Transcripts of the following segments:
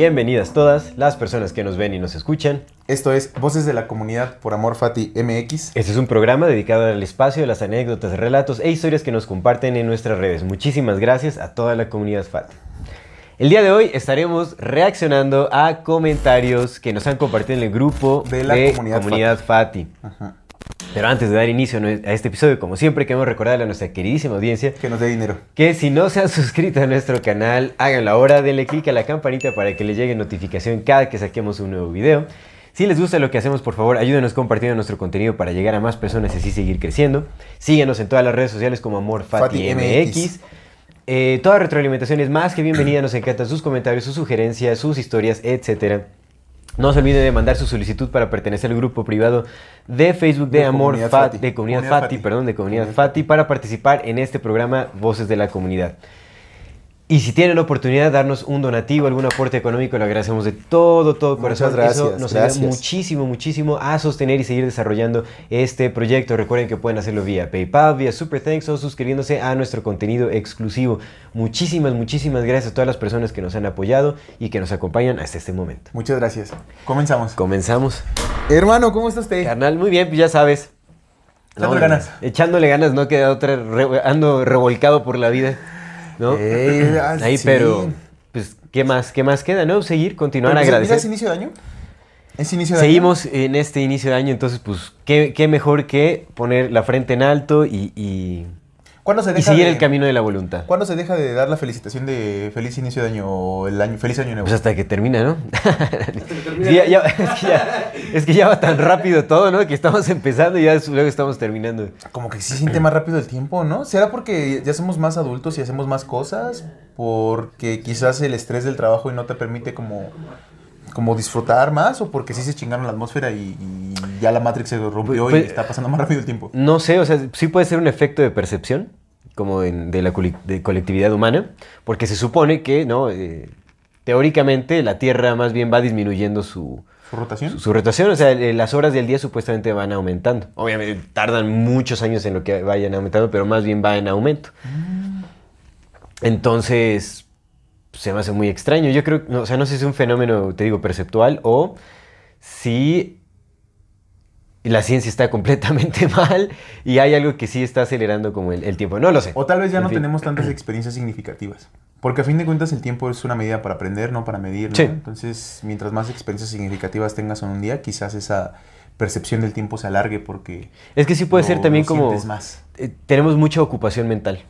Bienvenidas todas las personas que nos ven y nos escuchan. Esto es Voces de la Comunidad por Amor Fati MX. Este es un programa dedicado al espacio de las anécdotas, relatos e historias que nos comparten en nuestras redes. Muchísimas gracias a toda la comunidad FAT. El día de hoy estaremos reaccionando a comentarios que nos han compartido en el grupo De la comunidad Fati. Pero antes de dar inicio a este episodio, como siempre, queremos recordarle a nuestra queridísima audiencia Que nos dé dinero. que si no se han suscrito a nuestro canal, háganlo ahora, denle click a la campanita para que les llegue notificación cada que saquemos un nuevo video. Si les gusta lo que hacemos, por favor, ayúdenos compartiendo nuestro contenido para llegar a más personas y así seguir creciendo. Síguenos en todas las redes sociales como Amor Fati Fati MX. MX. Eh, toda retroalimentación es más que bienvenida, nos encantan sus comentarios, sus sugerencias, sus historias, etc. No se olviden de mandar su solicitud para pertenecer al grupo privado de Facebook de, De Amor Comunidad Fat- Fati. de Comunidad, Comunidad Fati, Fati. perdón, de Comunidad Comunidad Fati para participar en este programa Voces de la Comunidad. Y si tienen la oportunidad de darnos un donativo, algún aporte económico, lo agradecemos de todo, todo Muchas corazón. Eso gracias, nos gracias. ayuda muchísimo, muchísimo a sostener y seguir desarrollando este proyecto. Recuerden que pueden hacerlo vía PayPal, vía Super Thanks o suscribiéndose a nuestro contenido exclusivo. Muchísimas, muchísimas gracias a todas las personas que nos han apoyado y que nos acompañan hasta este momento. Muchas gracias. Comenzamos. Comenzamos. Hermano, ¿cómo está usted? Carnal, muy bien, pues ya sabes. Echándole ganas. Echándole ganas, no queda otra. re- ando revolcado por la vida. ¿No? Ah, Ahí, sí. pero. Pues, ¿qué más? ¿Qué más queda? ¿No? Seguir, continuar, Pero, pues, agradecer. ¿mira, ¿Es inicio de año? ¿Es inicio de Seguimos en este inicio de año, entonces, pues, ¿qué, qué mejor que poner la frente en alto y? ¿Cuándo se y seguir de- el camino de la voluntad? ¿Cuándo se deja de dar la felicitación de feliz inicio de año o el año, feliz año nuevo? Pues hasta que termina, ¿no? Sí, ya- ya- es, que ya, es que ya va tan rápido todo, ¿no? Que estamos empezando y ya luego estamos terminando. Como que sí siente más rápido el tiempo, ¿no? ¿Será porque ya somos más adultos y hacemos más cosas? Porque quizás el estrés del trabajo y no te permite como, como disfrutar más o porque sí se chingaron la atmósfera y, y ya la Matrix se rompió Pues- y está pasando más rápido el tiempo. No sé, o sea, sí puede ser un efecto de percepción, como en- de la de colectividad humana, porque se supone que, ¿no? Eh, teóricamente la Tierra más bien va disminuyendo su, ¿Su rotación? su, su rotación, o sea, eh, las horas del día supuestamente van aumentando. Obviamente tardan muchos años en lo que vayan aumentando, pero más bien va en aumento. Entonces, se me hace muy extraño. Yo creo, no, o sea, no sé si es un fenómeno, te digo, perceptual o si la ciencia está completamente mal y hay algo que sí está acelerando como el, el tiempo. No lo sé. O tal vez ya En no fin. tenemos tantas experiencias significativas. Porque a fin de cuentas el tiempo es una medida para aprender, no para medir. ¿no? Sí. Entonces, mientras más experiencias significativas tengas en un día, quizás esa percepción del tiempo se alargue porque... Es que sí puede lo- ser también como... más. eh, tenemos mucha ocupación mental.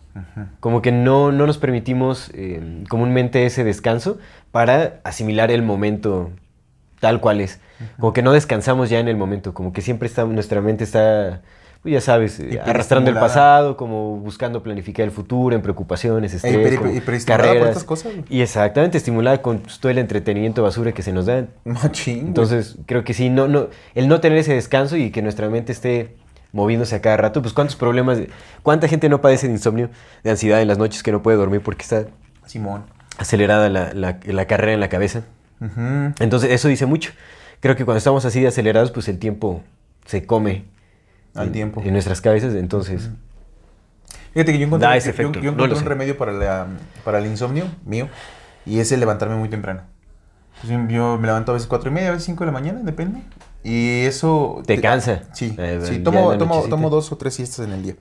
Como que no, no nos permitimos eh, comúnmente ese descanso para asimilar el momento tal cual es. Como que no descansamos ya en el momento, como que siempre está, nuestra mente está, pues ya sabes, eh, arrastrando el pasado, como buscando planificar el futuro en preocupaciones, estrés, como hiperestimulada por carreras. estas cosas. Y exactamente, estimulada con todo el entretenimiento basura que se nos da. Machín. Entonces, creo que sí, no, no, el no tener ese descanso y que nuestra mente esté moviéndose a cada rato, pues cuántos problemas, cuánta gente no padece de insomnio, de ansiedad en las noches que no puede dormir porque está Simón. acelerada la, la- la carrera en la cabeza. Entonces, eso dice mucho. Creo que cuando estamos así de acelerados, pues el tiempo se come Al en, tiempo. en nuestras cabezas, entonces... Fíjate que yo encontré, Da ese yo- yo- no encontré un sé. remedio para, la- para el insomnio mío y es el levantarme muy temprano. Pues yo- me levanto a veces cuatro y media, a veces cinco de la mañana, depende. Y eso... ¿Te cansa? Sí, Eh, sí tomo, tomo, tomo dos o tres siestas en el día.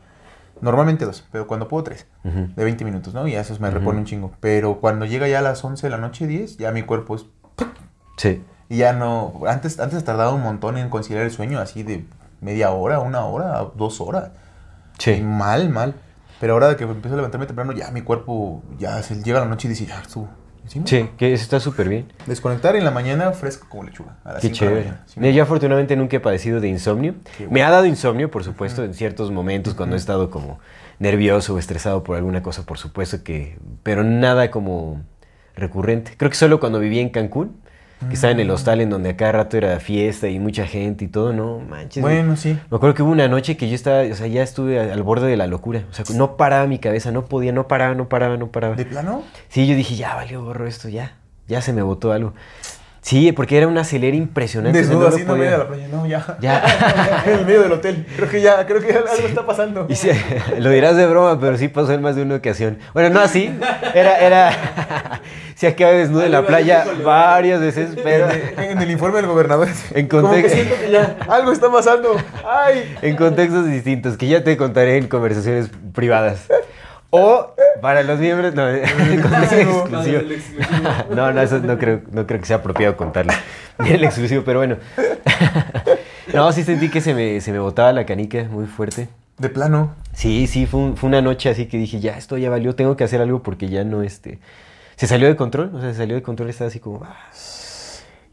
Normalmente dos, pero cuando puedo tres. Ujú. De 20 minutos, ¿no? Y eso me repone un chingo. Pero cuando llega ya a las 11 de la noche, 10, ya mi cuerpo es... Sí. Y ya no... Antes, antes tardaba un montón en conciliar el sueño, así de media hora, una hora, dos horas. Y Sí. mal, mal. Pero ahora que empiezo a levantarme temprano, ya mi cuerpo, ya se llega la noche y dice, ya, tú, Hicimos. Sí, que eso está súper bien. Desconectar en la mañana fresco como lechuga. A las Qué cinco de la chévere. Sí. Yo afortunadamente nunca he padecido de insomnio. Qué Me ha dado insomnio, por supuesto, en ciertos momentos cuando he estado como nervioso o estresado por alguna cosa, por supuesto que... Pero nada como recurrente. Creo que solo cuando vivía en Cancún, que estaba en el hostal en donde a cada rato era fiesta y mucha gente y todo, no manches. Bueno, sí. Me acuerdo que hubo una noche que yo estaba, o sea, ya estuve al borde de la locura. O sea, no paraba mi cabeza, no podía, no paraba, no paraba, no paraba. ¿De plano? Sí, yo dije, ya valió gorro esto, ya. Ya se me botó algo. Sí, porque era un acelere impresionante. o sea, Desnudo no así podía- medio de la playa. No, ya. Ya. en el medio del hotel. Creo que ya, creo que ya algo está pasando. Y sí, lo dirás de broma, pero sí pasó en más de una ocasión. Bueno, no así. Era, era. sí, acabé desnudo en la playa varias veces, pero. En, el informe del gobernador. En Como que contexto- siento que ya algo está pasando. Ay. En contextos distintos, que ya te contaré en conversaciones privadas. O para los miembros. No, Exclusivo. exclusivo. No, no, eso no creo, no creo que sea apropiado contarlo. Ni el exclusivo, pero bueno. No, sí sentí que se me, se me botaba la canica muy fuerte. De plano. Sí, sí, fue, un- fue una noche así que dije, ya, esto ya valió, tengo que hacer algo porque ya no, este... Se salió de control, o sea, se salió de control, estaba así como... "Ah".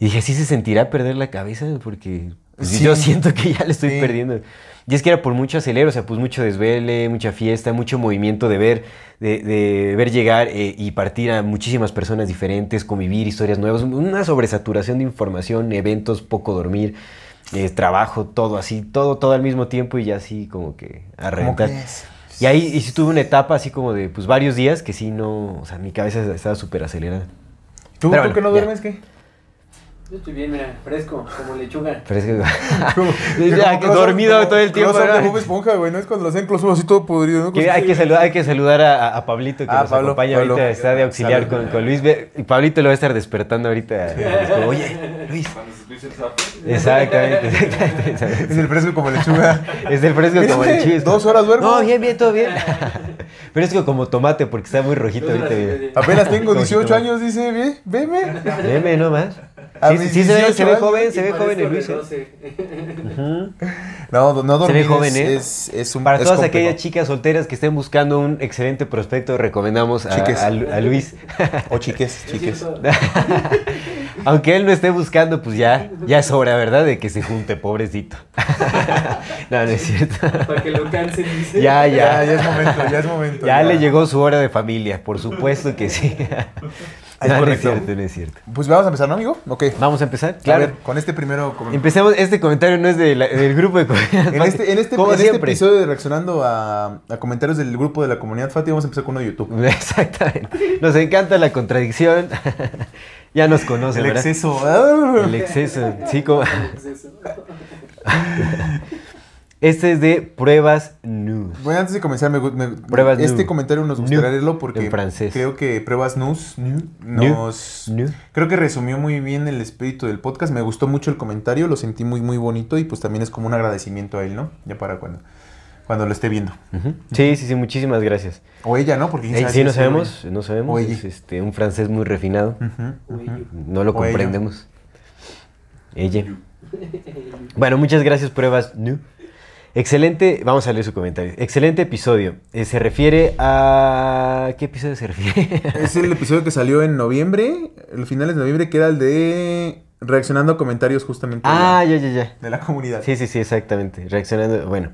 Y dije, ¿sí se sentirá perder la cabeza? Porque pues, Sí. yo siento que ya le estoy Sí. perdiendo. Y es que era por mucho acelero, o sea, pues mucho desvele, mucha fiesta, mucho movimiento de ver, de, de ver llegar eh, y partir a muchísimas personas diferentes, convivir, historias nuevas, una sobresaturación de información, eventos, poco dormir, eh, trabajo, todo así, todo, todo al mismo tiempo y ya así como que a ¿Cómo reventar. Y ahí y sí tuve una etapa así como de pues varios días que sí no, o sea, mi cabeza estaba súper acelerada. ¿Tú, Pero tú bueno, que no ya. duermes qué? Yo estoy bien, mira, fresco, como lechuga. Ya, que close-up- dormido como todo el tiempo, de ¿no? Bob Esponja, güey, ¿no? Es cuando lo hacen close-up así todo podrido, ¿no? Que hay, que saludar, hay que saludar a, a Pablito que Ah, nos Pablo, acompaña Pablo. ahorita, está de auxiliar Salud. con, con Luis. Y Pablito lo va a estar despertando ahorita. Como, Oye, Luis. Exactamente, exactamente. Es el fresco como lechuga. Es el fresco como el chis. Dos horas duermo. No, bien, bien, todo bien. Fresco como tomate porque está muy rojito ahorita. Apenas tengo Como 18 jitomate. años, dice, ve, veme. Veme nomás. Sí, sí, se ve, 18 se ve joven, se ve joven el Luis. ¿eh? 12. No, no Se ve dormir joven, es, ¿eh? es, es un Para es todas complejo. aquellas chicas solteras que estén buscando un excelente prospecto, recomendamos a, Luis. O chiques, chiques. Aunque él no esté buscando, pues ya, ya es hora, ¿verdad? De que se junte, pobrecito. no, no es cierto. Para que lo cansen, dice. Ya, Ya, ya. ya es momento, ya es momento. Ya le llegó su hora de familia, por supuesto que sí. Es no, no es cierto, no es cierto. Pues vamos a empezar, ¿no, amigo? Ok. Vamos a empezar, A claro. ver, con este primero. com- Empecemos, este comentario no es de la- del grupo de comunidad. En este, en este, Como en este siempre. episodio de reaccionando a, a comentarios del grupo de la comunidad Fati, vamos a empezar con uno de YouTube. Exactamente. Nos encanta la contradicción. ya nos conocen, El ¿verdad? exceso. El exceso. Sí, como... Es eso. Este es de Pruebas News. Bueno, antes de comenzar, me, me- Pruebas este nu. comentario nos gustaría leerlo porque francés. creo que Pruebas News nos... nu. Creo que resumió muy bien el espíritu del podcast. Me gustó mucho el comentario, lo sentí muy, muy bonito y pues también es como un agradecimiento a él, ¿no? Ya para cuando, cuando lo esté viendo. Sí, sí, sí, muchísimas gracias. O ella, ¿no? Porque quién Eh, sabe sí, no sabemos, ella. no sabemos. O ella. Es este, un francés muy refinado. No lo comprendemos. Ella. Bueno, muchas gracias, Pruebas New. Excelente, vamos a leer su comentario. Excelente episodio. Eh, se refiere a... ¿Qué episodio se refiere? Es el episodio que salió en noviembre, el finales de noviembre, que era el de reaccionando a comentarios justamente ah, de, ya, ya, ya. de la comunidad. Sí, sí, sí, exactamente. Reaccionando, bueno.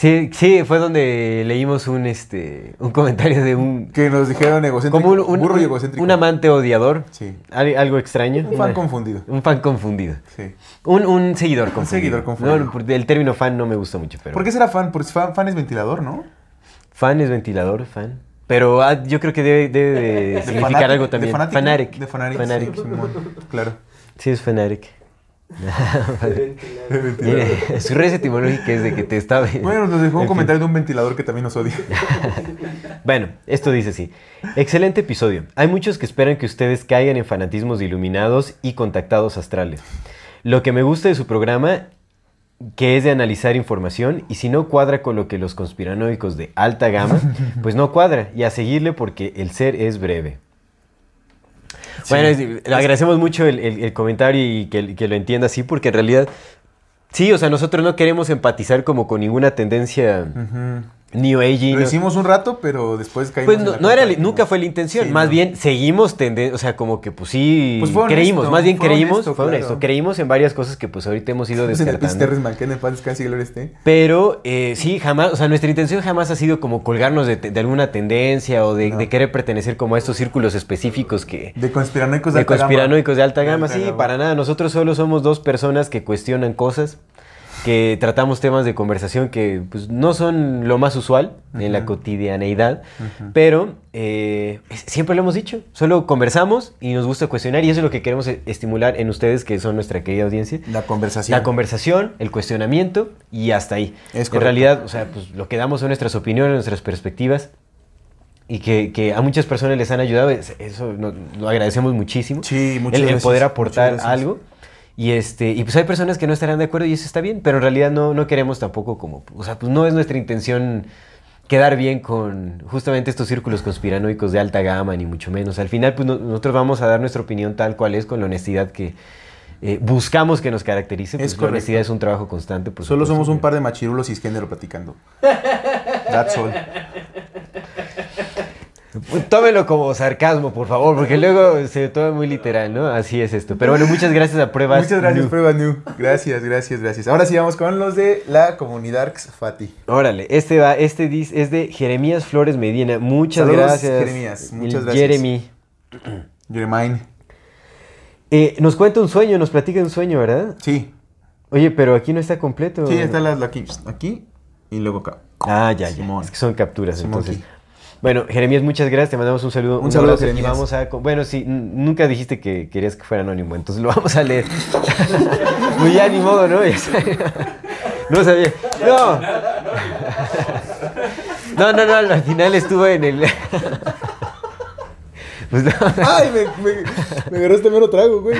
Sí, sí, fue donde leímos un, este, un comentario de un... Que nos dijeron egocéntrico. Como un, un- burro y un- egocéntrico. un amante odiador. Sí. Al- algo extraño. Un fan Una- confundido. Un fan confundido. Sí. Un, un seguidor confundido. seguidor confundido. No, el término fan no me gusta mucho, pero... ¿Por qué será fan? Porque fan, fan es ventilador, ¿no? Fan es ventilador, fan. Pero ah, yo creo que debe, debe de significar fanático- algo también. De fanático. Fanatic. De fanatic. Fanatic. sí, Simón, claro. Sí, es fanatic. Mire, su red etimológica es de que te está... Bueno, nos dejó un En fin. comentario de un ventilador que también nos odia. Bueno, esto dice así. Excelente episodio. Hay muchos que esperan que ustedes caigan en fanatismos iluminados y contactados astrales. Lo que me gusta de su programa, que es de analizar información, y si no cuadra con lo que los conspiranoicos de alta gama, pues no cuadra, y a seguirle porque el ser es breve. Bueno, le agradecemos mucho el, el- el comentario y que, que lo entienda así, porque en realidad, sí, o sea, nosotros no queremos empatizar como con ninguna tendencia. New Age. Lo hicimos un rato, pero después caímos Pues en no, la no era, nunca fue la intención, Sí, más no. bien seguimos tendencia, o sea, como que pues sí, Pues fue creímos, más bien fue creímos, honesto, fue honesto, claro. creímos en varias cosas que pues ahorita hemos ido descartando. En. Pero eh, sí, jamás, o sea, nuestra intención jamás ha sido como colgarnos de, de alguna tendencia o de, No. de querer pertenecer como a estos círculos específicos que... De conspiranoicos de, De alta gama. conspiranoicos de alta gama, sí, para nada. Nosotros solo somos dos personas que cuestionan cosas, que tratamos temas de conversación que pues, no son lo más usual en la cotidianeidad, pero eh, siempre lo hemos dicho, solo conversamos y nos gusta cuestionar y eso es lo que queremos e- estimular en ustedes que son nuestra querida audiencia. La conversación. La conversación, el cuestionamiento y hasta ahí. Es en realidad, o sea, pues lo que damos son nuestras opiniones, nuestras perspectivas y que, que a muchas personas les han ayudado. es- Eso lo agradecemos muchísimo. Sí, muchas el, el poder aportar algo. Y, este, y pues hay personas que no estarán de acuerdo y eso está bien, pero en realidad no, no queremos tampoco como, o sea, pues no es nuestra intención quedar bien con justamente estos círculos conspiranoicos de alta gama, ni mucho menos. Al final, pues no- nosotros vamos a dar nuestra opinión tal cual es, con la honestidad que eh, buscamos que nos caracterice. Es Pues la correcto. honestidad es un trabajo constante. por Solo supuesto. somos un par de machirulos cisgénero platicando. That's all. Tómelo como sarcasmo, por favor, porque luego se toma muy literal, ¿no? Así es esto. Pero bueno, muchas gracias a Pruebas. Muchas gracias, New. Prueba New. Gracias, gracias, gracias. Ahora sí vamos con los de la comunidad Fati. Órale, este va, este dis- es de Jeremías Flores Medina. Muchas Saludos, gracias. Jeremías, muchas gracias. Jeremy. Jeremaine. Eh, nos cuenta un sueño, nos platica un sueño, ¿verdad? Sí, Oye, pero aquí no está completo. sí, está la, la aquí, aquí y luego acá. Ah, ya, ya. Simón. Es que son capturas, Simón, entonces. Bueno, Jeremías, muchas gracias. Te mandamos un saludo. Un saludo, abrazo, y Jeremías. vamos a. Bueno, sí, nunca dijiste que querías que fuera anónimo, entonces lo vamos a leer. Pues ya ni modo, ¿no? No sabía. No. No, no, no, al final estuvo en el. Pues. Ay, me, me, me agarraste mero trago, güey.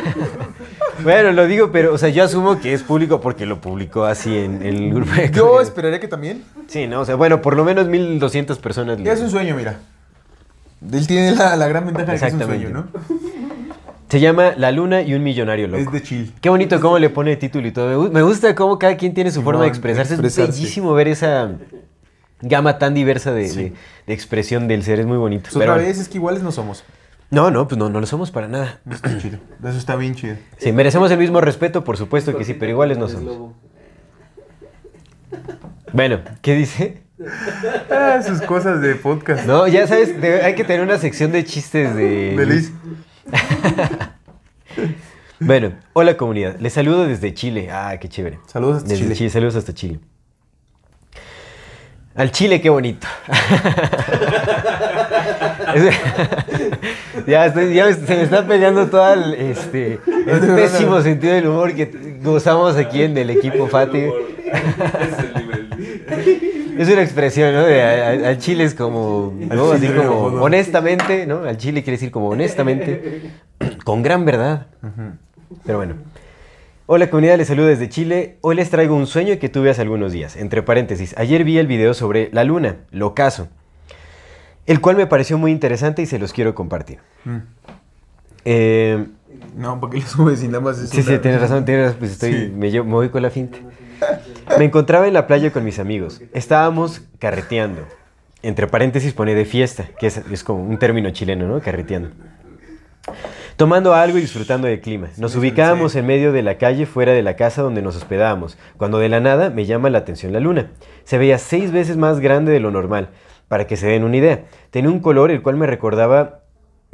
Bueno, lo digo, pero, o sea, yo asumo que es público porque lo publicó así en el grupo de Yo esperaría que también. Sí, ¿no? O sea, bueno, por lo menos 1200 personas. le- Es un sueño, mira. Él tiene la, la gran ventaja de que es un sueño, ¿no? Se llama La Luna y un millonario loco. Es de chill. Qué bonito cómo le pone título y todo. Me gu- Me gusta cómo cada quien tiene su forma de expresarse. expresarse. Es bellísimo ver esa gama tan diversa de, Sí. de- de expresión del ser. Es muy bonito. Pues Pero otra vez es que iguales no somos. No, no, pues no, no lo somos para nada. Está chido. Eso está bien chido. Sí, merecemos el mismo respeto, por supuesto que sí, pero iguales no somos. Bueno, ¿qué dice? Ah, sus cosas de podcast. No, ya sabes, de- hay que tener una sección de chistes de... De Liz. Bueno, hola comunidad. Les saludo desde Chile. Ah, qué chévere. Saludos hasta Desde Chile. Saludos hasta Chile. Al Chile, qué bonito. Es- ya, estoy- ya se me está peleando todo el, este, el pésimo sentido del humor que gozamos aquí en el equipo Fati. Es el nivel. Es una expresión, ¿no? De a- a- al Chile es como, ¿no? Así como, honestamente, ¿no? Al Chile quiere decir como honestamente, con gran verdad. Pero bueno. Hola comunidad, les saludo desde Chile. Hoy les traigo un sueño que tuve hace algunos días. Entre paréntesis, ayer vi el video sobre la luna, lo caso, el cual me pareció muy interesante y se los quiero compartir. Mm. Eh, No, porque le subes y nada más es sí, sí, tienes razón, tienes razón, pues estoy, Sí. me, llevo- me voy con la finta. Me encontraba en la playa con mis amigos. Estábamos carreteando. Entre paréntesis pone de fiesta, que es, es como un término chileno, ¿no? Carreteando. Tomando algo y disfrutando del clima. Nos ubicábamos en medio de la calle fuera de la casa donde nos hospedábamos, cuando de la nada me llama la atención la luna. Se veía seis veces más grande de lo normal, para que se den una idea. Tenía un color el cual me recordaba,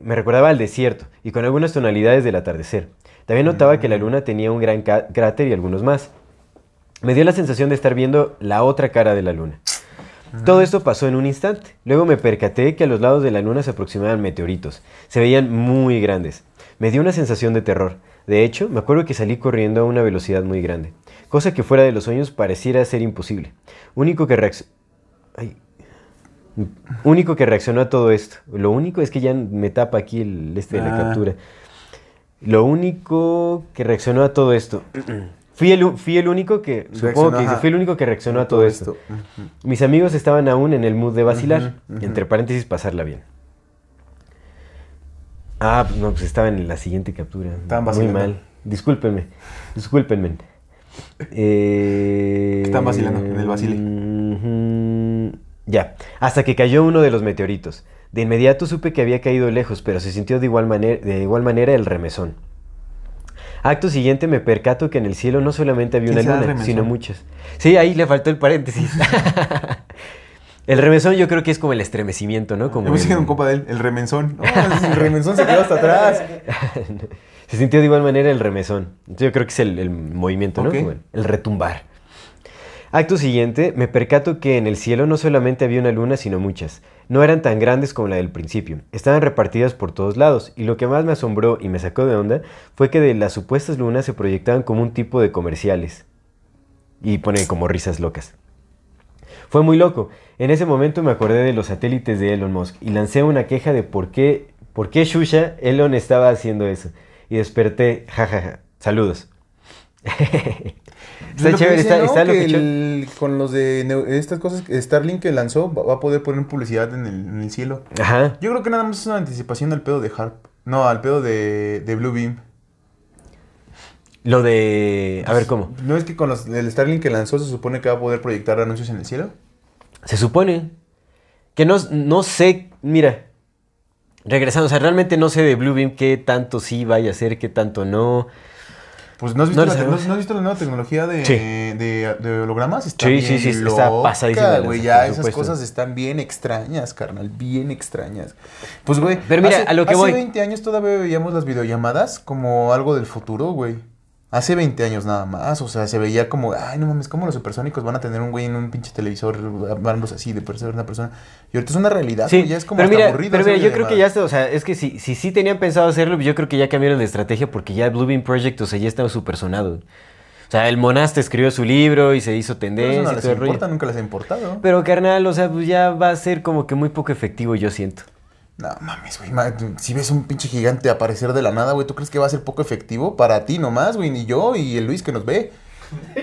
me recordaba al desierto y con algunas tonalidades del atardecer. También notaba que la luna tenía un gran cráter y algunos más. Me dio la sensación de estar viendo la otra cara de la luna. Todo esto pasó en un instante. Luego me percaté que a los lados de la luna se aproximaban meteoritos. Se veían muy grandes. Me dio una sensación de terror. De hecho, me acuerdo que salí corriendo a una velocidad muy grande. Cosa que fuera de los sueños pareciera ser imposible. Único que reacc- Ay. Único que reaccionó a todo esto. Lo único es que ya me tapa aquí el este de la Ah. captura. Lo único que reaccionó a todo esto. Fui el, fui el único que, supongo Reaccionó, que dice, fui el único que reaccionó a todo, esto. Mis amigos estaban aún en el mood de vacilar, entre paréntesis, pasarla bien. Ah, pues no, pues estaba en la siguiente captura. Estaban Muy vacilando. mal. Discúlpenme. Discúlpenme. Eh, Están vacilando, en el vacile. Ya, hasta que cayó uno de los meteoritos. De inmediato supe que había caído lejos, pero se sintió de igual, manera, de igual manera el remesón. Acto siguiente me percato que en el cielo no solamente había ¿Quién una luna, remesón? sino muchas. Sí, ahí le faltó el paréntesis. el remesón yo creo que es como el estremecimiento, ¿no? Como el- un compa de él, el remenzón. No, el remenzón se quedó hasta atrás. Se sintió de igual manera el remesón. Yo creo que es el, el movimiento, ¿no? Ok. Como el, el retumbar. Acto siguiente, me percato que en el cielo no solamente había una luna, sino muchas. No eran tan grandes como la del principio. Estaban repartidas por todos lados. Y lo que más me asombró y me sacó de onda fue que de las supuestas lunas se proyectaban como un tipo de comerciales. Y pone como risas locas. Fue muy loco. En ese momento me acordé de los satélites de Elon Musk y lancé una queja de por qué, por qué Shusha Elon estaba haciendo eso. Y desperté, jajaja. Saludos. Está chévere, está, está que locochón. el- con los de estas cosas que Starlink que lanzó va va a poder poner publicidad en el, en el cielo. Ajá. Yo creo que nada más es una anticipación al pedo de Harp. No, al pedo de, de Bluebeam. Lo de. A ver cómo. ¿No es que con los, el Starlink que lanzó se supone que va a poder proyectar anuncios en el cielo? Se supone. Que no, no sé. Mira. Regresando, o sea, realmente no sé de Bluebeam qué tanto sí vaya a ser, qué tanto no. Pues ¿no has visto, No la. ¿no- no has visto la nueva tecnología de, Sí. de, de hologramas? Está Sí, bien sí, sí, está pasadísima güey. Ya esas cosas están bien extrañas, carnal. Bien extrañas. Pues, güey. Pero mira, hace- a lo que hace voy. 20 años todavía veíamos las videollamadas como algo del futuro, güey. Hace 20 años nada más. O sea, se veía como, ay, no mames, ¿cómo los supersónicos van a tener un güey en un pinche televisor hablándose así de persona una persona? Y ahorita es una realidad, Sí. Ya es como pero hasta mira, aburrido. pero mira, yo creo que ya está, o sea, es que si, si sí tenían pensado hacerlo, yo creo que ya cambiaron de estrategia porque ya Bluebeam Project, o sea, ya estaba súper sonado. O sea, el Monaste escribió su libro y se hizo Pero tendencia eso no les rollo. importa, nunca les ha importado. Pero carnal, o sea, pues ya va a ser como que muy poco efectivo, yo siento. No mames, güey. Si ves un pinche gigante aparecer de la nada, güey, ¿tú crees que va a ser poco efectivo? Para ti nomás, güey, ni yo y el Luis que nos ve.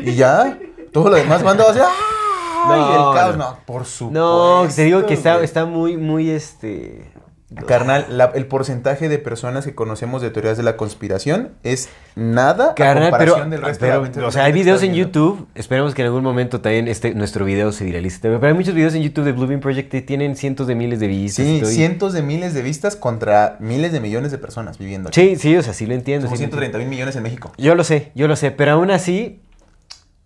Y ya. Todo lo demás banda va a ser. ¡Ah! No, y el caos, no. por supuesto. No, te digo que está, está muy, muy este. Carnal, la- el porcentaje de personas que conocemos de teorías de la conspiración es nada a Carnal, pero, comparación del resto de la pero, o sea, hay videos en. YouTube. Esperemos que en algún momento también este, nuestro video se viralice. Pero hay muchos videos en YouTube de Bluebeam Project que tienen cientos de miles de vistas. Sí, cientos de miles de vistas contra miles de millones de personas viviendo aquí. Sí, sí, o sea, sí lo entiendo. Somos sí lo entiendo. 130 mil millones en México. Yo lo sé, yo lo sé, pero aún así,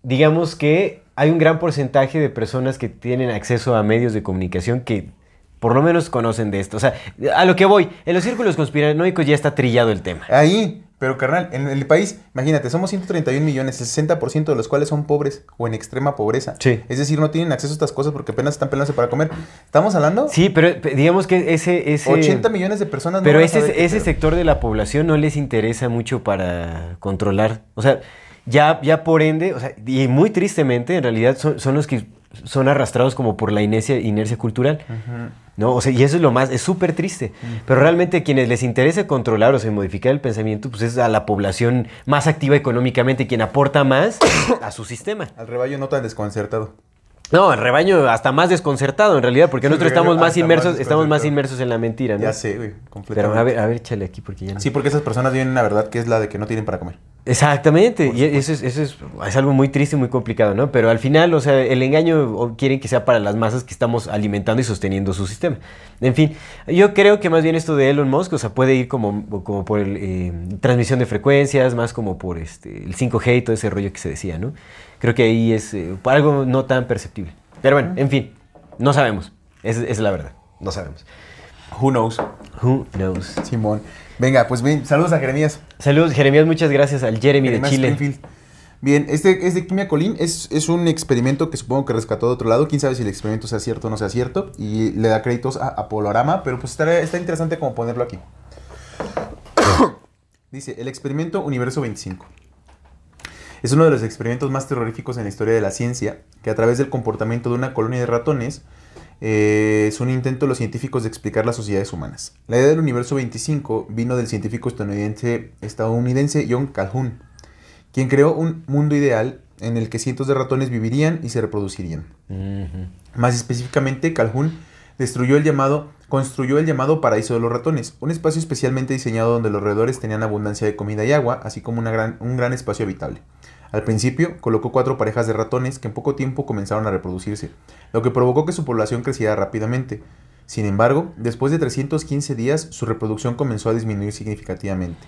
digamos que hay un gran porcentaje de personas que tienen acceso a medios de comunicación que por lo menos conocen de esto. O sea, a lo que voy, en los círculos conspiranoicos ya está trillado el tema. Ahí, pero carnal, en el país, imagínate, somos 131 millones, el 60% de los cuales son pobres o en extrema pobreza. Sí. Es decir, no tienen acceso a estas cosas porque apenas están peleándose para comer. Estamos hablando Sí, pero pe- digamos que ese... ese 80 millones de personas. no Pero ese, ese sector de la población no les interesa mucho para controlar. O sea, ya, ya por ende, o sea, y muy tristemente, en realidad son, son los que son arrastrados como por la inercia, inercia cultural. ¿No? O sea, y eso es lo más, es súper triste. Pero realmente quienes les interesa controlar o sea, modificar el pensamiento, pues es a la población más activa económicamente, quien aporta más a su sistema. Al rebaño no tan desconcertado. No, el rebaño hasta más desconcertado en realidad, porque Sí, nosotros estamos más inmersos, estamos más inmersos en la mentira, ¿no? Ya sé, güey, Pero completamente. a ver, a ver, échale aquí porque ya no. Sí, porque esas personas viven una verdad que es la de que no tienen para comer. Exactamente, y eso, es, eso es, es algo muy triste y muy complicado, ¿no? Pero al final, o sea, el engaño quieren que sea para las masas que estamos alimentando y sosteniendo su sistema. En fin, yo creo que más bien esto de Elon Musk, o sea, puede ir como, como por el, eh, transmisión de frecuencias, más como por este, el 5G y todo ese rollo que se decía, ¿no? Creo que ahí es eh, algo no tan perceptible. Pero bueno, en fin, no sabemos, esa es la verdad, no sabemos. Who knows? Who knows? Simón. Venga, pues bien, saludos a Jeremías. Saludos, Jeremías, muchas gracias al Jeremy de Jeremías Chile. Springfield. Bien, este es de Quimia Colín. Es, es un experimento que supongo que rescató de otro lado. Quién sabe si el experimento sea cierto o no sea cierto. Y le da créditos a Apolorama, pero pues está, está interesante como ponerlo aquí. Dice, el experimento Universo 25. Es uno de los experimentos más terroríficos en la historia de la ciencia, que a través del comportamiento de una colonia de ratones eh, es un intento de los científicos de explicar las sociedades humanas. La idea del universo 25 vino del científico estadounidense, estadounidense John Calhoun, quien creó un mundo ideal en el que cientos de ratones vivirían y se reproducirían. Más específicamente, Calhoun destruyó el llamado, construyó el llamado paraíso de los ratones, un espacio especialmente diseñado donde los roedores tenían abundancia de comida y agua, así como una gran, un gran espacio habitable. Al principio, colocó cuatro parejas de ratones que en poco tiempo comenzaron a reproducirse, lo que provocó que su población creciera rápidamente. Sin embargo, después de 315 días, su reproducción comenzó a disminuir significativamente.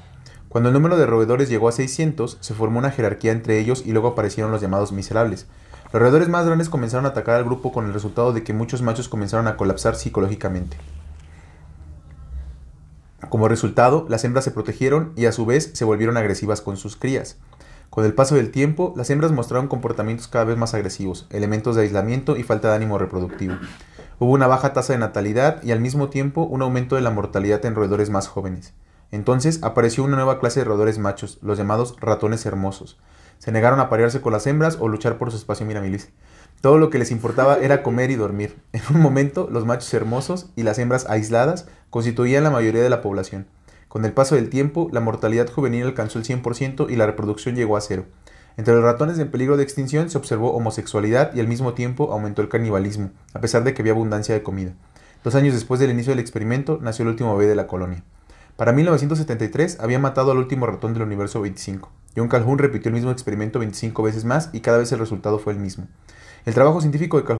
Cuando el número de roedores llegó a 600, se formó una jerarquía entre ellos y luego aparecieron los llamados miserables. Los roedores más grandes comenzaron a atacar al grupo con el resultado de que muchos machos comenzaron a colapsar psicológicamente. Como resultado, las hembras se protegieron y a su vez se volvieron agresivas con sus crías. Con el paso del tiempo, las hembras mostraron comportamientos cada vez más agresivos, elementos de aislamiento y falta de ánimo reproductivo. Hubo una baja tasa de natalidad y al mismo tiempo un aumento de la mortalidad en roedores más jóvenes. Entonces apareció una nueva clase de roedores machos, los llamados ratones hermosos. Se negaron a parearse con las hembras o luchar por su espacio miramilis. Todo lo que les importaba era comer y dormir. En un momento, los machos hermosos y las hembras aisladas constituían la mayoría de la población. Con el paso del tiempo, la mortalidad juvenil alcanzó el 100% y la reproducción llegó a cero. Entre los ratones en peligro de extinción se observó homosexualidad y al mismo tiempo aumentó el canibalismo, a pesar de que había abundancia de comida. Dos años después del inicio del experimento, nació el último bebé de la colonia. Para 1973 había matado al último ratón del universo 25. John Calhoun repitió el mismo experimento 25 veces más y cada vez el resultado fue el mismo. El trabajo científico de Calhoun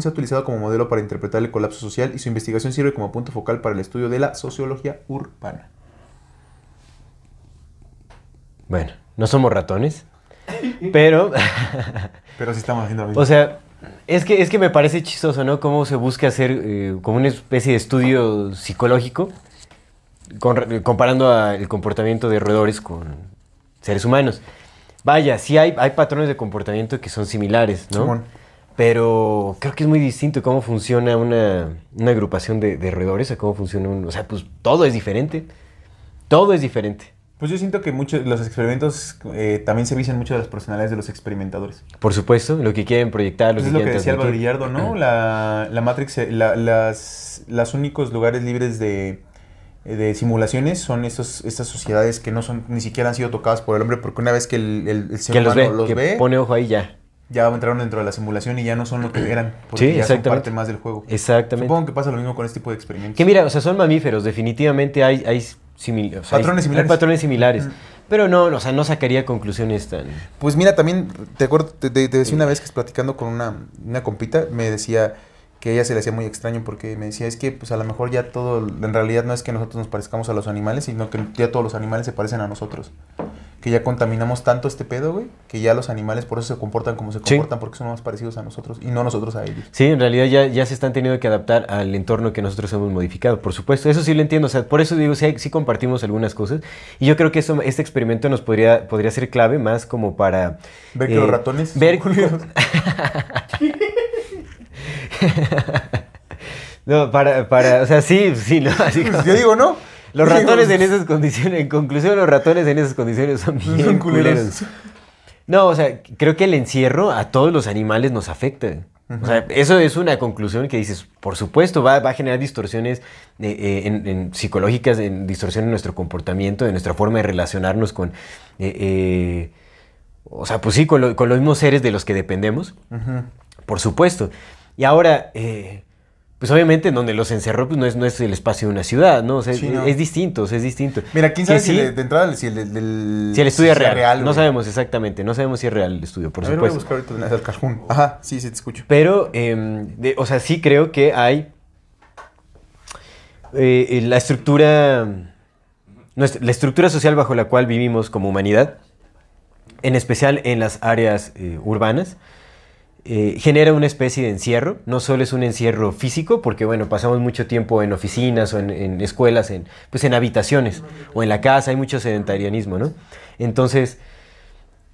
Se ha utilizado como modelo para interpretar el colapso social y su investigación sirve como punto focal para el estudio de la sociología urbana. Bueno, no somos ratones, pero... Pero sí estamos haciendo lo mismo. O sea, es que, es que me parece chistoso, ¿no? Cómo se busca hacer eh, como una especie de estudio psicológico con- comparando a el comportamiento de roedores con seres humanos. Vaya, sí hay, hay patrones de comportamiento que son similares, ¿no? Simón. Pero creo que es muy distinto cómo funciona una, una agrupación de, de roedores a cómo funciona un... O sea, pues todo es diferente. Todo es diferente. Pues yo siento que muchos los experimentos eh, también se vician mucho de las personalidades de los experimentadores. Por supuesto, lo que quieren proyectar, lo que es lo que decía Álvaro. Villardo, ¿no? La, la Matrix, eh, la- las, los únicos lugares libres de, de simulaciones son esos, estas sociedades que no son ni siquiera han sido tocadas por el hombre, porque una vez que el, el- el ser Que los ve, los que ve, pone ojo ahí ya. Ya entraron dentro de la simulación y ya no son lo que eran, porque Sí, ya son parte más del juego. Exactamente. Supongo que pasa lo mismo con este tipo de experimentos. Que mira, o sea, son mamíferos, definitivamente hay, hay, simil- o sea, hay- Patrones hay similares. patrones similares. Pero no, o sea, no sacaría conclusiones tan... Pues mira, también, te acuerdo, te, te- te decía una vez que platicando con una, una compita, me decía que a ella se le hacía muy extraño porque me decía, es que pues a lo mejor ya todo, en realidad no es que nosotros nos parezcamos a los animales, sino que ya todos los animales se parecen a nosotros. Que ya contaminamos tanto este pedo, güey, que ya los animales por eso se comportan como se Sí. comportan, porque son más parecidos a nosotros y no nosotros a ellos. Sí, en realidad ya, ya se están teniendo que adaptar al entorno que nosotros hemos modificado. Por supuesto, eso sí lo entiendo. O sea, por eso digo, sí, sí compartimos algunas cosas. Y yo creo que eso, este experimento nos podría, podría ser clave más como para... Ver que eh, los ratones Ver... no, para, para... O sea, sí, sí, ¿no? Así como- Pues yo digo, ¿no? Los ratones en esas condiciones, en conclusión, los ratones en esas condiciones son bien Son culeros. No, o sea, creo que el encierro a todos los animales nos afecta. O sea, eso es una conclusión que dices, por supuesto, va, va a generar distorsiones eh, eh, en- en psicológicas, en distorsión en nuestro comportamiento, en nuestra forma de relacionarnos con, eh, eh, o sea, pues sí, con, lo- con los mismos seres de los que dependemos, por supuesto. Y ahora, eh, pues obviamente en donde los encerró, pues no es, no es el espacio de una ciudad, ¿no? O sea, Sí, es, no. es distinto, o sea, es distinto. Mira, quién sabe si sí, de, de entrada si el, el, el- si el estudio es real. no güey. sabemos exactamente, no sabemos si es real el estudio, por a ver, voy a supuesto. buscar ahorita el Calhoun. Ajá, sí, sí te escucho. Pero, em, de- o sea, sí creo que hay eh, la estructura nuestra- la estructura social bajo la cual vivimos como humanidad, en especial en las áreas eh, urbanas, eh, genera una especie de encierro. No solo es un encierro físico, porque bueno, pasamos mucho tiempo en oficinas o en, en escuelas, en, pues en habitaciones o en la casa, hay mucho sedentarianismo, ¿no? Entonces,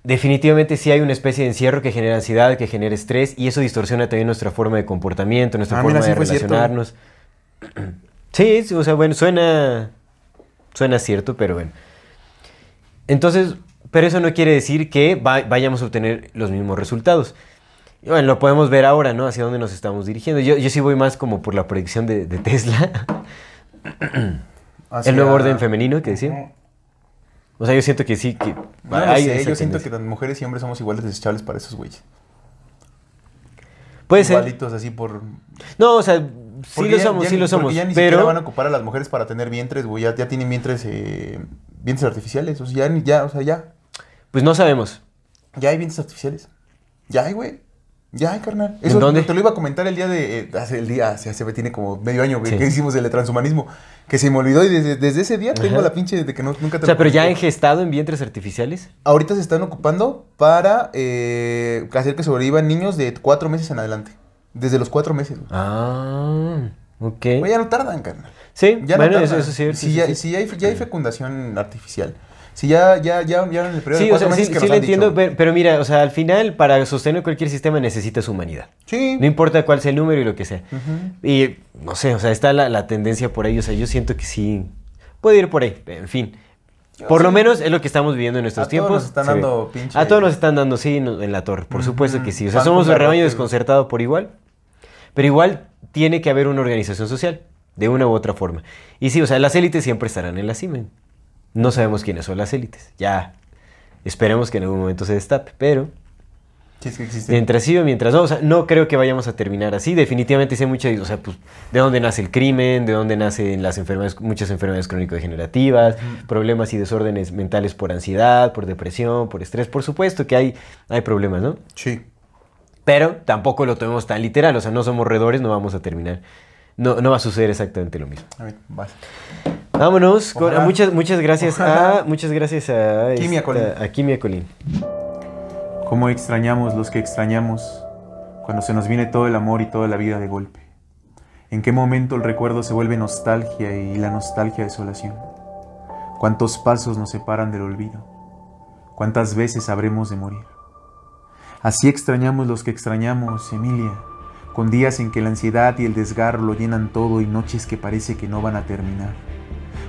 definitivamente sí hay una especie de encierro que genera ansiedad, que genera estrés, y eso distorsiona también nuestra forma de comportamiento, nuestra Ah, forma mira, de relacionarnos. Sí, o sea, bueno, suena, suena cierto, pero bueno. Entonces, pero eso no quiere decir que va- vayamos a obtener los mismos resultados. Y Bueno, lo podemos ver ahora, ¿no? Hacia dónde nos estamos dirigiendo. Yo, yo sí voy más como por la predicción de, de Tesla. Hacia- El nuevo orden femenino que decía. O sea, yo siento que sí, que No lo hay sé, esa yo siento que las mujeres y hombres somos iguales desechables para esos güeyes. Puede ser. Igualitos así por... No, o sea, sí lo somos, ya sí lo somos. ya ni siquiera Pero van a ocupar a las mujeres para tener vientres, güey. Ya, ya tienen vientres, eh, vientres artificiales. O sea, ya, ya, o sea, ya. pues no sabemos. Ya hay vientres artificiales. Ya hay, güey. Ya carnal. Eso dónde? te lo iba a comentar el día de... eh, hace el día, hace, hace- tiene como medio año, güey, Sí. que hicimos el de transhumanismo. Que se me olvidó y desde, desde ese día tengo la pinche de que no, nunca te O sea, lo pero ya han gestado en vientres artificiales. Ahorita se están ocupando para eh, hacer que sobrevivan niños de cuatro meses en adelante. Desde los cuatro meses, güey. Ah, ok. Güey, ya no tardan, carnal. Sí, Ya bueno, no eso, tardan. eso es cierto. Si, sí, ya, sí. si ya hay, ya hay fecundación artificial. Si ya, ya, ya, ya en el periodo Sí, de o cuatro sea, sí, meses que sí nos lo han entiendo, pero, pero mira, o sea, al final, para sostener cualquier sistema necesitas humanidad. Sí. No importa cuál sea el número y lo que sea. Y, no sé, o sea, está la, la tendencia por ahí, o sea, yo siento que sí, puede ir por ahí, en fin. Por lo menos es lo que estamos viviendo en nuestros A todos tiempos. nos están dando pinche- A todos nos están dando, sí, en la torre, por supuesto que sí. O sea, somos un rebaño desconcertado por igual. Pero igual tiene que haber una organización social, de una u otra forma. Y sí, o sea, las élites siempre estarán en la cima. No sabemos quiénes son las élites. Ya, esperemos que en algún momento se destape, pero... Sí, es que existe. Mientras sí o mientras no, o sea, no creo que vayamos a terminar así. Definitivamente sé mucho, o sea, pues, de dónde nace el crimen, de dónde nacen las enfermedades, muchas enfermedades crónico-degenerativas, problemas y desórdenes mentales por ansiedad, por depresión, por estrés. Por supuesto que hay, hay problemas, ¿no? Sí. Pero tampoco lo tomemos tan literal, o sea, no somos redores, no vamos a terminar. No, no va a suceder exactamente lo mismo. A ver, vas. Vámonos. con- muchas, muchas gracias Ojalá. a. Muchas gracias a. Kimia esta- Colín. A Kimia Colín. Cómo extrañamos los que extrañamos cuando se nos viene todo el amor y toda la vida de golpe. En qué momento el recuerdo se vuelve nostalgia y la nostalgia desolación. Cuántos pasos nos separan del olvido. Cuántas veces habremos de morir. Así extrañamos los que extrañamos, Emilia, con días en que la ansiedad y el desgarro lo llenan todo y noches que parece que no van a terminar,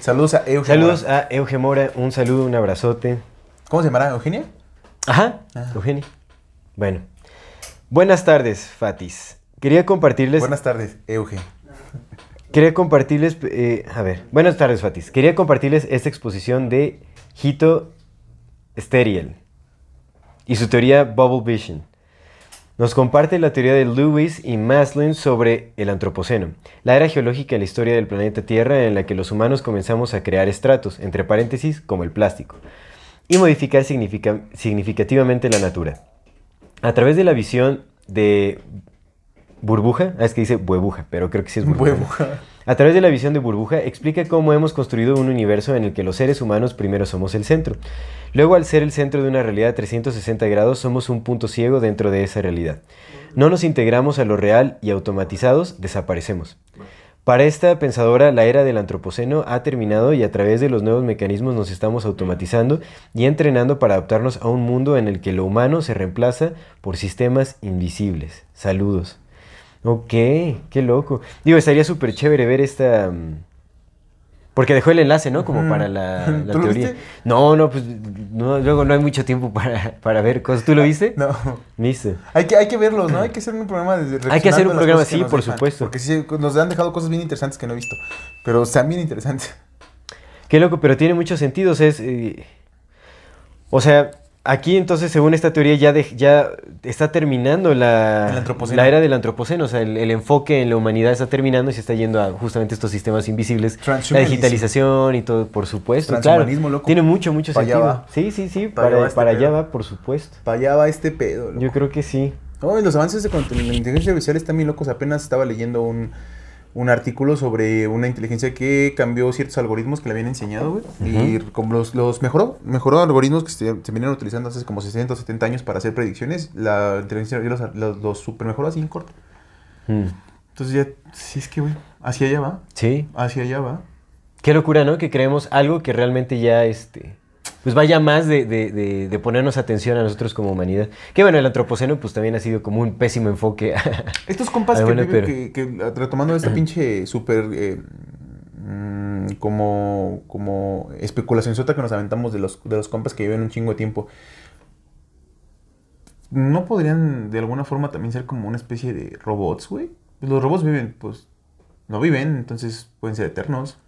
Saludos a Euge Saludos Mora. a Euge Mora. Un saludo, un abrazote. ¿Cómo se llamará? ¿Eugenia? Ajá, Eugenia. Bueno. Buenas tardes, Fatis. Quería compartirles. Buenas tardes, Euge. Quería compartirles. eh, a ver. Buenas tardes, Fatis. Quería compartirles esta exposición de Hito Steriel y su teoría Bubble Vision. Nos comparte la teoría de Lewis y Maslin sobre el Antropoceno, la era geológica en la historia del planeta Tierra en la que los humanos comenzamos a crear estratos, entre paréntesis, como el plástico, y modificar significa- significativamente la natura. A través de la visión de burbuja, ah, es que dice buebuja, pero creo que sí es burbuja. A través de la visión de burbuja explica cómo hemos construido un universo en el que los seres humanos primero somos el centro. Luego al ser el centro de una realidad de 360 grados somos un punto ciego dentro de esa realidad. No nos integramos a lo real y automatizados desaparecemos. Para esta pensadora, la era del antropoceno ha terminado y a través de los nuevos mecanismos nos estamos automatizando y entrenando para adaptarnos a un mundo en el que lo humano se reemplaza por sistemas invisibles. Saludos. Ok, qué loco. Digo, estaría súper chévere ver esta... mm, Porque dejó el enlace, ¿no? Como para la, la ¿Tú lo teoría. viste? No, no, pues no, luego no hay mucho tiempo para, para ver cosas. ¿Tú lo viste? No. ¿Viste? Hay que, hay que verlos, ¿no? Hay que hacer un programa de Hay que hacer un programa, sí, por dejan. supuesto. Porque sí, nos han dejado cosas bien interesantes que no he visto. Pero están bien interesantes. Qué loco, pero tiene muchos sentidos. Es, eh, o sea, aquí entonces, según esta teoría, ya, de- ya está terminando la, la era del antropoceno. O sea, el, el enfoque en la humanidad está terminando y se está yendo a justamente estos sistemas invisibles. La digitalización y todo, por supuesto. Claro, Transhumanismo, loco. tiene mucho, mucho allá sentido. va. Sí, sí, sí, allá va este para allá va, por supuesto. Para allá va este pedo. loco. Yo creo que sí. No, y los avances de la inteligencia artificial están bien locos. Apenas estaba leyendo un, un artículo sobre una inteligencia que cambió ciertos algoritmos que le habían enseñado, güey. Y como los, los mejoró. Mejoró algoritmos que se, se venían utilizando hace como 60 o 70 años para hacer predicciones. La inteligencia los, los, los super mejoró así en corto. Mm. Entonces ya, sí es que, güey, hacia allá va. Sí. Hacia allá va. Qué locura, ¿no? Que creemos algo que realmente ya, este, pues vaya más de, de- de- de ponernos atención a nosotros como humanidad. Que bueno, el antropoceno pues también ha sido como un pésimo enfoque. Estos compas que, pero- que, que, retomando esta pinche súper eh, mm, como, como especulación sota que nos aventamos de los, de los compas que viven un chingo de tiempo. ¿No podrían de alguna forma también ser como una especie de robots, güey? Los robots viven, pues, no viven, entonces pueden ser eternos.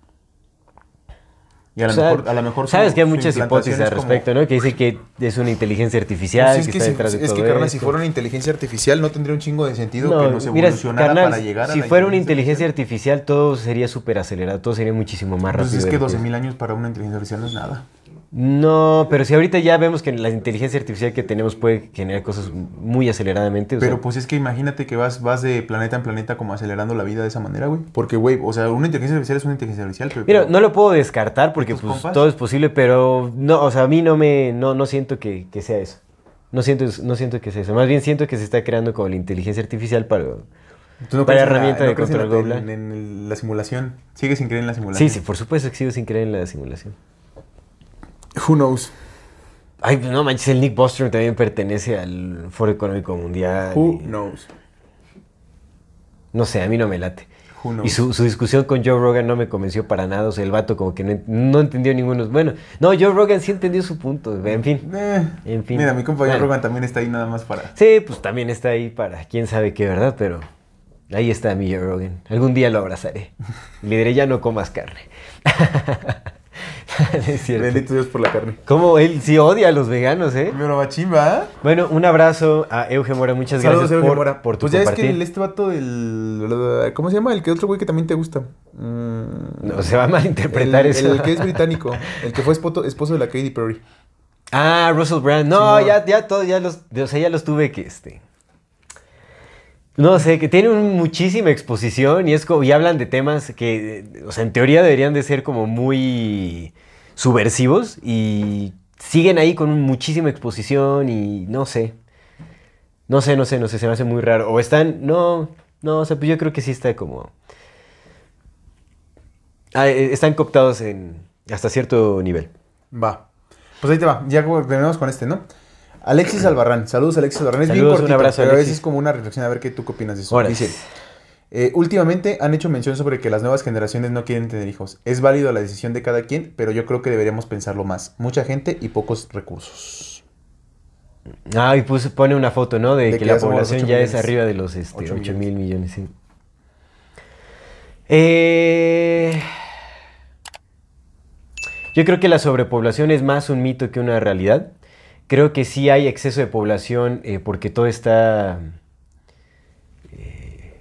Y a lo O sea, mejor, a lo mejor Sabes su- que hay muchas hipótesis al como- respecto, ¿no? Que dice que es una inteligencia artificial, Pues es que, que, está si, detrás de es todo que, carnal, si fuera una inteligencia artificial no tendría un chingo de sentido No, que nos mira, evolucionara carnal, para llegar a si fuera una inteligencia artificial, todo sería súper acelerado, todo sería muchísimo más rápido. Pues es que lo 12.000 años para una inteligencia artificial no es nada. No, pero si ahorita ya vemos que la inteligencia artificial que tenemos puede generar cosas muy aceleradamente. o Pero sea, pues es que imagínate que vas, vas de planeta en planeta como acelerando la vida de esa manera, güey. Porque, güey, o sea, una inteligencia artificial es una inteligencia artificial, pero... Mira, no lo puedo descartar porque pues, compas? todo es posible, pero no, o sea, a mí no me, no, no siento que, que sea eso. No siento, no siento que sea eso. Más bien siento que se está creando como la inteligencia artificial para... ¿Tú no para la- herramienta de no crees en la- control. En, en la simulación. Sigues sin creer en la simulación. Sí, sí, por supuesto que sigo sin creer en la simulación. Who knows? Ay, pues no manches, el Nick Bostrom también pertenece al Foro Económico Mundial. Who y- knows? No sé, a mí no me late. Who knows? Y su, su discusión con Joe Rogan no me convenció para nada. O sea, el vato como que no, ent- no entendió ninguno. Bueno, no, Joe Rogan sí entendió su punto. En fin. Eh, En fin. Mira, mi compañero Bueno. Rogan también está ahí nada más para... Sí, pues también está ahí para quién sabe qué, ¿verdad? Pero ahí está mi Joe Rogan. Algún día lo abrazaré. Le diré, ya no comas carne. es cierto. Bendito Dios por la carne. Como él sí odia a los veganos, ¿eh? Pero machimba. Bueno, un abrazo a Euge Mora. Muchas Saludos, gracias por, Mora. por tu Pues ya es que este vato del... ¿Cómo se llama? El que otro güey que también te gusta. Mm, No, se va a malinterpretar el, eso. El que es británico. El que fue esposo, esposo de la Katy Perry. Ah, Russell Brand. No, ya, ya todos, ya los, o sea, ya los tuve que, este... No sé, que tienen muchísima exposición y es como, y hablan de temas que, o sea, en teoría deberían de ser como muy subversivos y siguen ahí con muchísima exposición y no sé. No sé, no sé, no sé, se me hace muy raro. O están, no, no, o sea, pues yo creo que sí está como... Ah, eh, están cooptados en, hasta cierto nivel. Va. Pues ahí te va. Ya terminamos con este, ¿no? Alexis Albarrán. Saludos, Alexis Albarrán. Es bien Saludos, un cortito, abrazo, pero a veces es como una reflexión. A ver qué tú qué opinas de eso. Dice, eh, últimamente han hecho mención sobre que las nuevas generaciones no quieren tener hijos. Es válido la decisión de cada quien, pero yo creo que deberíamos pensarlo más. Mucha gente y pocos recursos. Ah, y pues pone una foto, ¿no? De, De que, que la población ya es arriba de los este, Ocho 8 mil millones, sí. Eh, Yo creo que la sobrepoblación es más un mito que una realidad. Creo que sí hay exceso de población eh, porque todo está eh,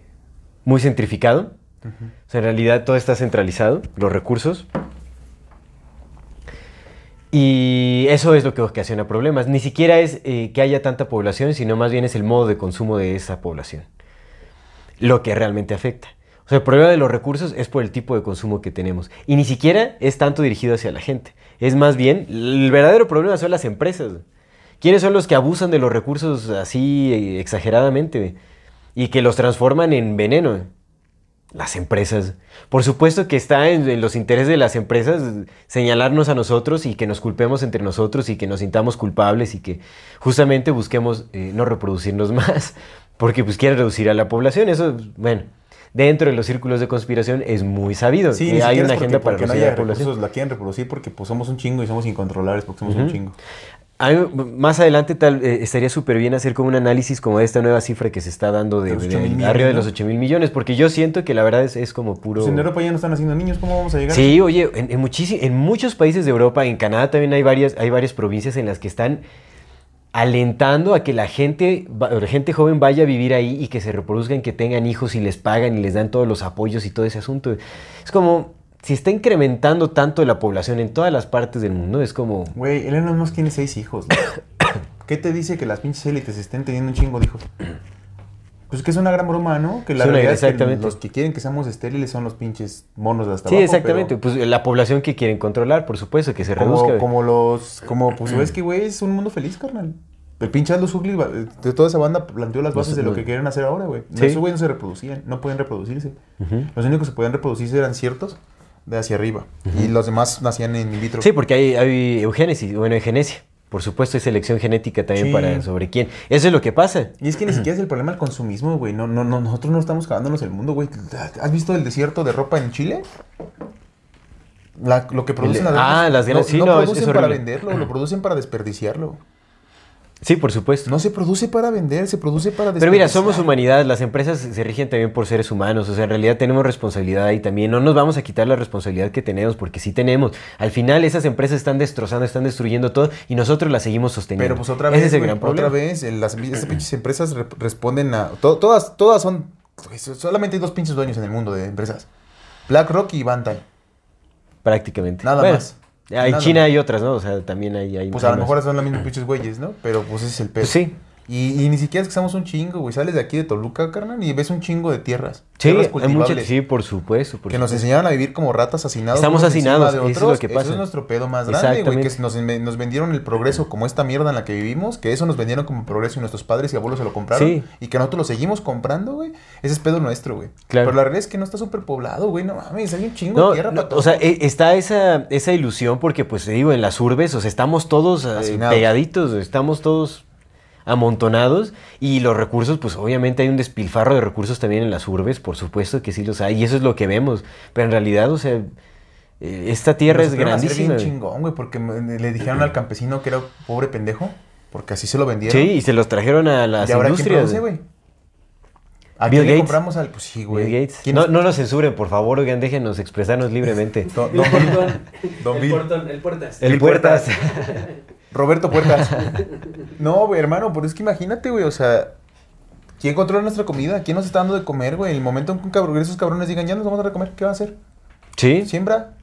muy centrificado. O sea, en realidad todo está centralizado, los recursos. Y eso es lo que ocasiona problemas. Ni siquiera es eh, que haya tanta población, sino más bien es el modo de consumo de esa población. Lo que realmente afecta. O sea, el problema de los recursos es por el tipo de consumo que tenemos. Y ni siquiera es tanto dirigido hacia la gente. Es más bien, el verdadero problema son las empresas. ¿Quiénes son los que abusan de los recursos así eh, exageradamente? Y que los transforman en veneno. Las empresas. Por supuesto que está en, en los intereses de las empresas señalarnos a nosotros y que nos culpemos entre nosotros y que nos sintamos culpables y que justamente busquemos eh, no reproducirnos más porque pues quieren reducir a la población. Eso, bueno, dentro de los círculos de conspiración es muy sabido Sí, hay una porque- agenda para porque no reducir a haya la población. la quieren reproducir porque pues somos un chingo y somos incontrolables porque somos un chingo. A mí, más adelante tal, eh, estaría súper bien hacer como un análisis como de esta nueva cifra que se está dando de, De de- 8,000 de- millones, arriba de los 8 mil millones, porque yo siento que la verdad es, es como puro... Pues en Europa ya no están haciendo niños, ¿cómo vamos a llegar? Sí, oye, en, en, en muchos países de Europa, en Canadá también hay varias, hay varias provincias en las que están alentando a que la gente, la gente joven vaya a vivir ahí y que se reproduzcan, que tengan hijos y les pagan y les dan todos los apoyos y todo ese asunto. Es como, si está incrementando tanto la población en todas las partes del mundo, es como... Güey, Elon Musk tiene seis hijos. ¿no? ¿Qué te dice que las pinches élites estén teniendo un chingo de hijos? Pues que es una gran broma, ¿no? Que la una- realidad es que los que quieren que seamos estériles son los pinches monos de hasta Sí, abajo, exactamente. pero Pues la población que quieren controlar, por supuesto, que se Como, reduzca. como los... Como, pues, ves que, güey, es un mundo feliz, carnal. El pinche Aldous Huxley, de toda esa banda, planteó las bases de lo que quieren hacer ahora, güey. Sí. Esos güeyes no se reproducían, no pueden reproducirse. Los únicos que podían reproducirse eran ciertos de hacia arriba. Y los demás nacían en in vitro. Sí, porque hay, hay eugénesis, bueno, eugenesia. Por supuesto, hay selección genética también Sí. para sobre quién. Eso es lo que pasa. Y es que ni siquiera es el problema el consumismo, güey. No, no, no, nosotros no estamos cagándonos el mundo, güey. ¿Has visto el desierto de ropa en Chile? La- lo que producen El- las ah, grandes- las grandes- sí, no, es- producen es para venderlo, lo producen para desperdiciarlo. Sí, por supuesto. No se produce para vender, se produce para Pero mira, somos humanidad, las empresas se rigen también por seres humanos, o sea, en realidad tenemos responsabilidad ahí también, no nos vamos a quitar la responsabilidad que tenemos, porque sí tenemos. Al final esas empresas están destrozando, están destruyendo todo y nosotros las seguimos sosteniendo. Pero pues otra Ese vez, es el gran problema. otra vez, las, pinches empresas re- responden a... to- todas, todas son... solamente hay dos pinches dueños en el mundo de empresas. BlackRock y Bantai. Prácticamente. Nada Bueno, más. En China hay otras, ¿no? O sea, también hay... hay Pues a lo mejor son los mismos pinches güeyes, ¿no? Pero pues ese es el pedo. Pues sí. Y, y ni siquiera es que seamos un chingo, güey. Sales de aquí de Toluca, carnal, y ves un chingo de tierras. Sí, tierras cultivables. sí, por supuesto. por que nos enseñaron a vivir como ratas hacinados. Estamos de eso es lo que pasa. Eso es nuestro pedo más grande, güey. Que nos, nos vendieron el progreso como esta mierda en la que vivimos. Que eso nos vendieron como progreso y nuestros padres y abuelos se lo compraron. Sí. Y que nosotros lo seguimos comprando, güey. Ese es pedo nuestro, güey. Claro. Pero la realidad es que no está súper poblado, güey. No mames, hay un chingo No, de tierra no, para o sea, todos. e- está esa, esa ilusión porque, pues, te digo, en las urbes, o sea, estamos todos eh, pegaditos, estamos todos amontonados y los recursos, pues, obviamente hay un despilfarro de recursos también en las urbes, por supuesto que sí los hay y eso es lo que vemos, pero en realidad, o sea, eh, esta tierra es grandísima. bien chingón, güey. Porque le dijeron al campesino que era pobre pendejo. Porque así se lo vendieron. Sí, y se los trajeron a las ¿Y ahora quién industrias. produce, güey? ¿A Bill quién le Gates. compramos al...? Pues sí, güey. Bill Gates. ¿Quién No, no nos censuren, por favor, oigan, déjenos expresarnos libremente. Don, don Bill. Don el Bill. portón, el puertas. El Puertas. Roberto Puertas. no, güey, hermano, pero es que imagínate, güey, o sea... ¿Quién controla nuestra comida? ¿Quién nos está dando de comer, güey? El momento en que un cabrón, esos cabrones digan, ya nos vamos a dar de comer, ¿qué va a hacer? sí. Siembra.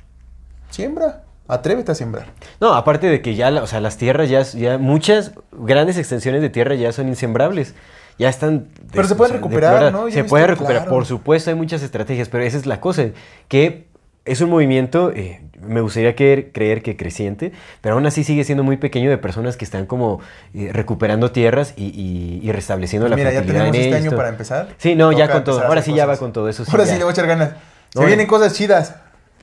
Siembra. Atrévete a sembrar. No, aparte de que ya, o sea, las tierras ya, ya muchas grandes extensiones de tierra ya son insembrables. Ya están... Pero se o pueden sea, recuperar. ¿no? Yo Se puede recuperar, claro. por supuesto, hay muchas estrategias, pero esa es la cosa, que es un movimiento, eh, me gustaría creer, creer que creciente, pero aún así sigue siendo muy pequeño de personas que están como eh, recuperando tierras y, y- y restableciendo la Pues Mira, ya tenemos en este año para empezar. Sí, no, ya con todo. Ahora sí ya va con todo eso. sí Ahora ya. sí le voy a echar ganas. Se No, vienen cosas chidas.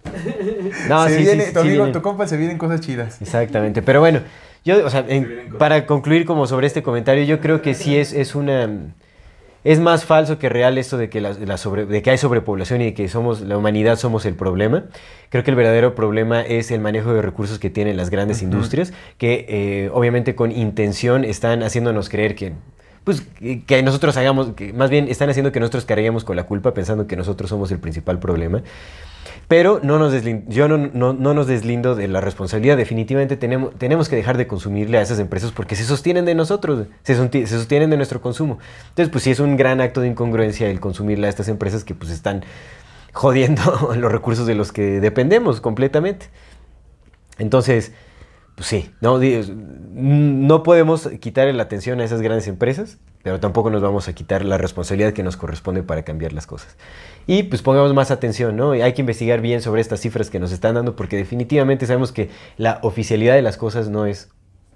No, se sí, sí, viene, sí, tu sí amigo, vienen. tu compa, se vienen cosas chidas. Exactamente, pero bueno, yo, o sea, en- para concluir como sobre este comentario, yo creo que sí es, es una... Es más falso que real esto de que, la, la sobre- de que hay sobrepoblación y de que somos, la humanidad somos el problema. Creo que el verdadero problema es el manejo de recursos que tienen las grandes industrias, que eh, obviamente con intención están haciéndonos creer que, pues, que- que nosotros hagamos, que más bien están haciendo que nosotros carguemos con la culpa pensando que nosotros somos el principal problema. Pero no nos deslin- yo no, no- no nos deslindo de la responsabilidad. Definitivamente tenemos, tenemos que dejar de consumirle a esas empresas porque se sostienen de nosotros, se, sostienen de nuestro consumo. Entonces, pues sí es un gran acto de incongruencia el consumirle a estas empresas que pues están jodiendo los recursos de los que dependemos completamente. Entonces, pues sí, no, no podemos quitarle la atención a esas grandes empresas, pero tampoco nos vamos a quitar la responsabilidad que nos corresponde para cambiar las cosas. Y pues pongamos más atención, ¿no? Y hay que investigar bien sobre estas cifras que nos están dando, porque definitivamente sabemos que la oficialidad de las cosas no es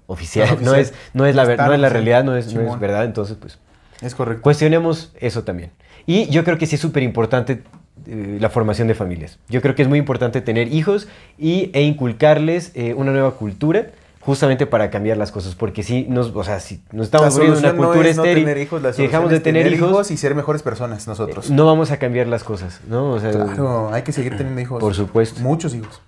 oficial, No, es, no es la, ver- no es la realidad, no es, no es verdad, entonces pues Es correcto. cuestionemos eso también. Y yo creo que sí es súper importante eh, la formación de familias. Yo creo que es muy importante tener hijos y, e inculcarles eh, una nueva cultura justamente para cambiar las cosas, porque si nos, o sea, si nos estamos volviendo una no cultura no estéril, tener hijos, la si dejamos de tener, hijos, y ser mejores personas nosotros. no vamos a cambiar las cosas, ¿no? O sea, Claro, hay que seguir teniendo hijos. Por supuesto. Muchos hijos.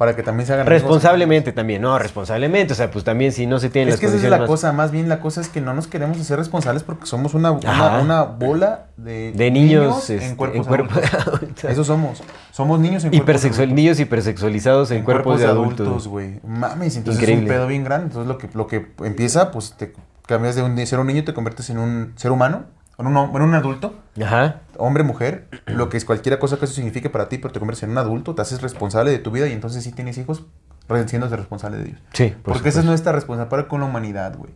Para que también se hagan amigos. responsablemente también, no, responsablemente, o sea, pues también si no se tienen Es las que esa es la más- cosa, más bien la cosa es que no nos queremos hacer responsables porque somos una, una, una bola de, de niños, este, en cuerpos cuerpos adultos. adultos. Eso somos. Somos niños en cuerpos Hipersexual, adultos. niños hipersexualizados en, En cuerpos, de adultos. güey. Mames, entonces Increíble. es un pedo bien grande. Entonces lo que, lo que empieza, pues te cambias de, un, de ser un niño y te conviertes en un ser humano, en un, en un adulto, Ajá. hombre, mujer, lo que es cualquier cosa que eso signifique para ti, pero te conviertes en un adulto, te haces responsable de tu vida y entonces sí tienes hijos, siéndose responsable de ellos. Sí, por Porque esa es nuestra responsabilidad para con la humanidad, güey.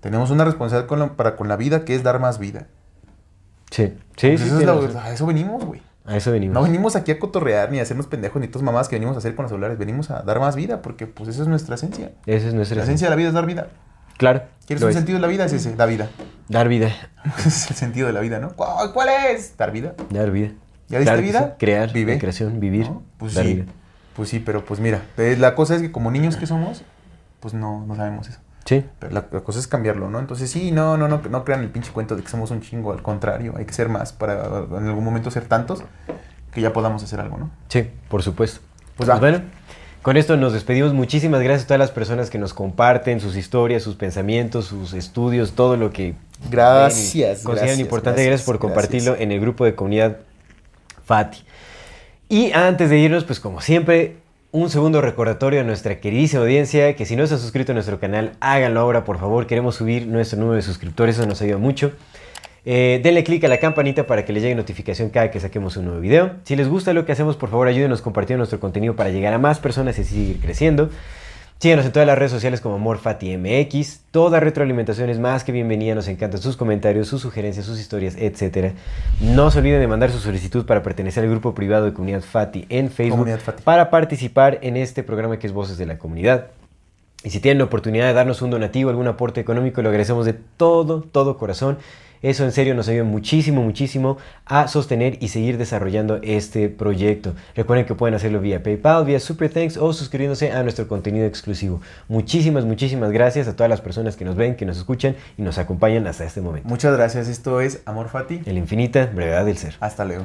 Tenemos una responsabilidad con la- para con la vida que es dar más vida. Sí, sí, Pues sí. eso es tiene la- a eso venimos, güey. A eso venimos. No venimos aquí a cotorrear ni a hacernos pendejos ni todas mamás que venimos a hacer con los celulares. Venimos a dar más vida porque pues esa es nuestra esencia. Esa es nuestra La esencia de la vida es dar vida. Claro. ¿Quieres lo un es. sentido de la vida? Es ese, da vida. Dar vida. Es el sentido de la vida, ¿no? ¿Cuál, cuál es? Dar vida. Dar vida. ¿Ya diste vida? Crear, Vive. creación, vivir, ¿No? Pues dar sí. vida. Pues sí, pero pues mira, eh, la cosa es que como niños que somos, pues no, no sabemos eso. Sí. Pero la, la cosa es cambiarlo, ¿no? Entonces sí, no, no, no, no crean el pinche cuento de que somos un chingo, al contrario, hay que ser más para en algún momento ser tantos que ya podamos hacer algo, ¿no? Sí, por supuesto. Pues va. bueno, con esto nos despedimos. Muchísimas gracias a todas las personas que nos comparten sus historias, sus pensamientos, sus estudios, todo lo que Gracias, consideran gracias, importante. gracias, Gracias por compartirlo gracias. en el grupo de comunidad Fati. Y antes de irnos, pues como siempre, un segundo recordatorio a nuestra queridísima audiencia que si no se ha suscrito a nuestro canal, háganlo ahora, por favor. Queremos subir nuestro número de suscriptores, eso nos ayuda mucho. Eh, denle click a la campanita para que les llegue notificación cada que saquemos un nuevo video. Si les gusta lo que hacemos, por favor ayúdenos compartiendo nuestro contenido para llegar a más personas y así seguir creciendo. Síganos en todas las redes sociales como AmorFatiMX. Toda retroalimentación es más que bienvenida. Nos encantan sus comentarios, sus sugerencias, sus historias, etc. No se olviden de mandar su solicitud para pertenecer al grupo privado de Comunidad Fati en Facebook Comunidad Fati. para participar en este programa que es Voces de la Comunidad. Y si tienen la oportunidad de darnos un donativo, algún aporte económico, lo agradecemos de todo, todo corazón. Eso en serio nos ayuda muchísimo, muchísimo a sostener y seguir desarrollando este proyecto. Recuerden que pueden hacerlo vía PayPal, vía Super Thanks o suscribiéndose a nuestro contenido exclusivo. Muchísimas, muchísimas gracias a todas las personas que nos ven, que nos escuchan y nos acompañan hasta este momento. Muchas gracias, esto es Amor Fati. En la infinita brevedad del ser. Hasta luego.